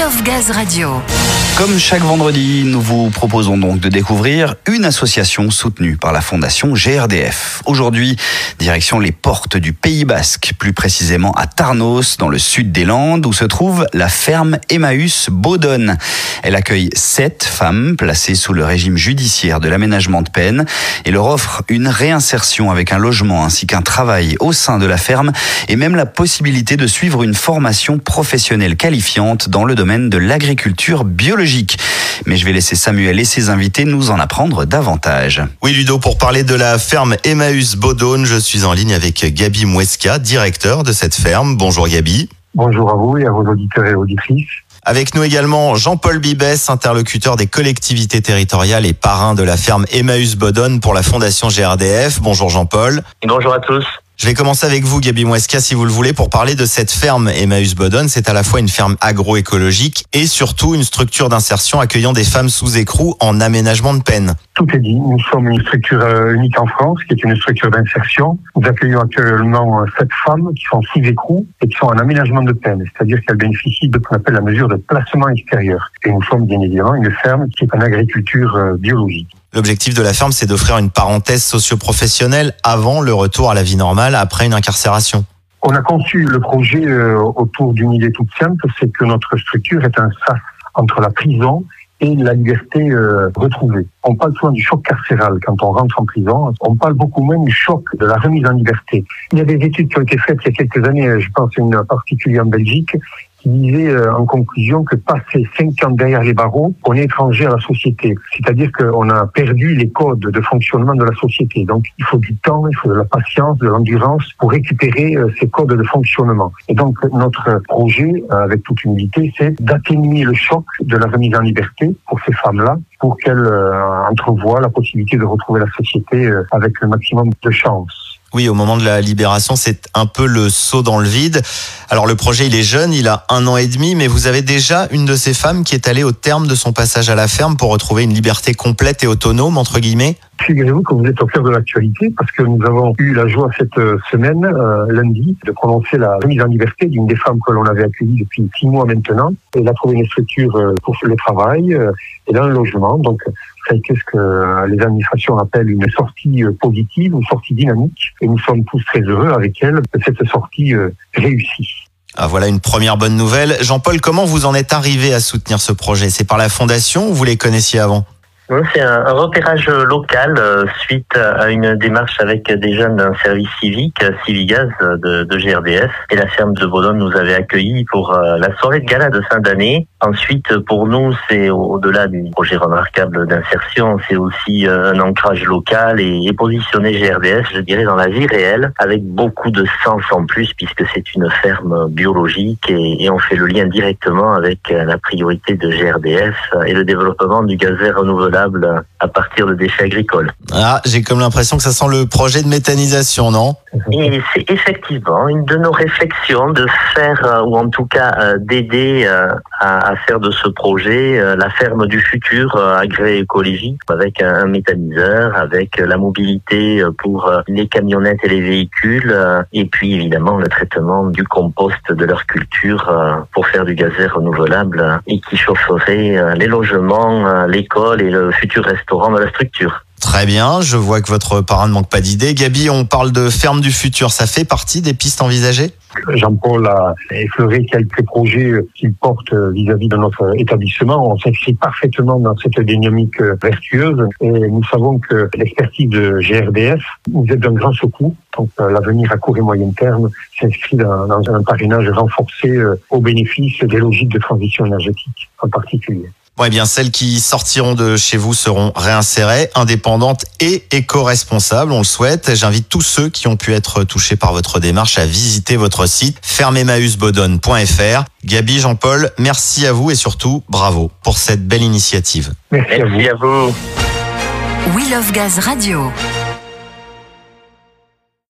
Love. Comme chaque vendredi, nous vous proposons donc de découvrir une association soutenue par la fondation GRDF. Aujourd'hui, direction les portes du Pays Basque, plus précisément à Tarnos, dans le sud des Landes, où se trouve la ferme Emmaüs Baudonne. Elle accueille sept femmes placées sous le régime judiciaire de l'aménagement de peine et leur offre une réinsertion avec un logement ainsi qu'un travail au sein de la ferme et même la possibilité de suivre une formation professionnelle qualifiante dans le domaine de l'agriculture biologique. Mais je vais laisser Samuel et ses invités nous en apprendre davantage. Oui Ludo, pour parler de la ferme Emmaüs Baudonne, je suis en ligne avec Gabi Mouesca, directeur de cette ferme. Bonjour Gabi. Bonjour à vous et à vos auditeurs et auditrices. Avec nous également Jean-Paul Bibès, interlocuteur des collectivités territoriales et parrain de la ferme Emmaüs Baudonne pour la Fondation GRDF. Bonjour Jean-Paul. Bonjour à tous. Je vais commencer avec vous, Gabi Mouesca, si vous le voulez, pour parler de cette ferme Emmaüs Bodon. C'est à la fois une ferme agroécologique et surtout une structure d'insertion accueillant des femmes sous écrou en aménagement de peine. Tout est dit. Nous sommes une structure euh, unique en France, qui est une structure d'insertion. Nous accueillons actuellement euh, sept femmes qui sont sous écrou et qui sont en aménagement de peine, c'est-à-dire qu'elles bénéficient de ce qu'on appelle la mesure de placement extérieur. Et nous sommes bien évidemment une ferme qui est en agriculture euh, biologique. L'objectif de la ferme, c'est d'offrir une parenthèse socio-professionnelle avant le retour à la vie normale après une incarcération. On a conçu le projet autour d'une idée toute simple, c'est que notre structure est un sas entre la prison et la liberté euh, retrouvée. On parle souvent du choc carcéral quand on rentre en prison. On parle beaucoup moins du choc de la remise en liberté. Il y a des études qui ont été faites il y a quelques années, je pense une particulière en Belgique, qui disait euh, en conclusion que passer cinq ans derrière les barreaux, on est étranger à la société. C'est-à-dire qu'on a perdu les codes de fonctionnement de la société. Donc il faut du temps, il faut de la patience, de l'endurance pour récupérer euh, ces codes de fonctionnement. Et donc notre projet, euh, avec toute humilité, c'est d'atténuer le choc de la remise en liberté pour ces femmes-là, pour qu'elles entrevoient la possibilité de retrouver la société avec le maximum de chance. Oui, au moment de la libération, c'est un peu le saut dans le vide. Alors le projet, il est jeune, il a un an et demi, mais vous avez déjà une de ces femmes qui est allée au terme de son passage à la ferme pour retrouver une liberté complète et autonome, entre guillemets? Figurez-vous que vous êtes au cœur de l'actualité parce que nous avons eu la joie cette euh, semaine, euh, lundi, de prononcer la remise en liberté d'une des femmes que l'on avait accueillies depuis six mois maintenant. Elle a trouvé une structure euh, pour le travail et dans le logement. Donc, ça a été ce que les administrations appellent une sortie positive ou sortie dynamique. Et nous sommes tous très heureux avec elle de cette sortie réussie. Ah, voilà une première bonne nouvelle. Jean-Paul, comment vous en êtes arrivé à soutenir ce projet? C'est par la fondation ou vous les connaissiez avant? C'est un, repérage local euh, suite à une démarche avec des jeunes d'un service civique, Civigaz de, de, GRDF. Et la ferme de Boulogne nous avait accueillis pour euh, la soirée de gala de fin d'année. Ensuite, pour nous, c'est au-delà du projet remarquable d'insertion, c'est aussi euh, un ancrage local et, positionner GRDF, je dirais, dans la vie réelle, avec beaucoup de sens en plus, puisque c'est une ferme biologique et, et on fait le lien directement avec la priorité de GRDF et le développement du gaz vert renouvelable à partir de déchets agricoles. Ah, j'ai comme l'impression que ça sent le projet de méthanisation, non? Et c'est effectivement une de nos réflexions de faire, euh, ou en tout cas euh, d'aider euh, à, faire de ce projet la ferme du futur agroécologique avec un, méthaniseur, avec la mobilité pour les camionnettes et les véhicules, et puis évidemment le traitement du compost de leur culture pour faire du gaz renouvelable et qui chaufferait les logements, l'école et le futur restaurant de la structure. Très bien, je vois que votre parrain ne manque pas d'idées. Gabi, on parle de ferme du futur, ça fait partie des pistes envisagées? Jean-Paul a effleuré quelques projets qu'il porte vis-à-vis de notre établissement. On s'inscrit parfaitement dans cette dynamique vertueuse et nous savons que l'expertise de GRDF nous est d'un grand secours. Donc l'avenir à court et moyen terme s'inscrit dans, un parrainage renforcé euh, au bénéfice des logiques de transition énergétique en particulier. Bon, eh bien, celles qui sortiront de chez vous seront réinsérées, indépendantes et éco-responsables, on le souhaite. J'invite tous ceux qui ont pu être touchés par votre démarche à visiter votre site fermemausbodonne.fr. Gabi, Jean-Paul, merci à vous et surtout bravo pour cette belle initiative. Merci, à vous. We Love Gaz Radio.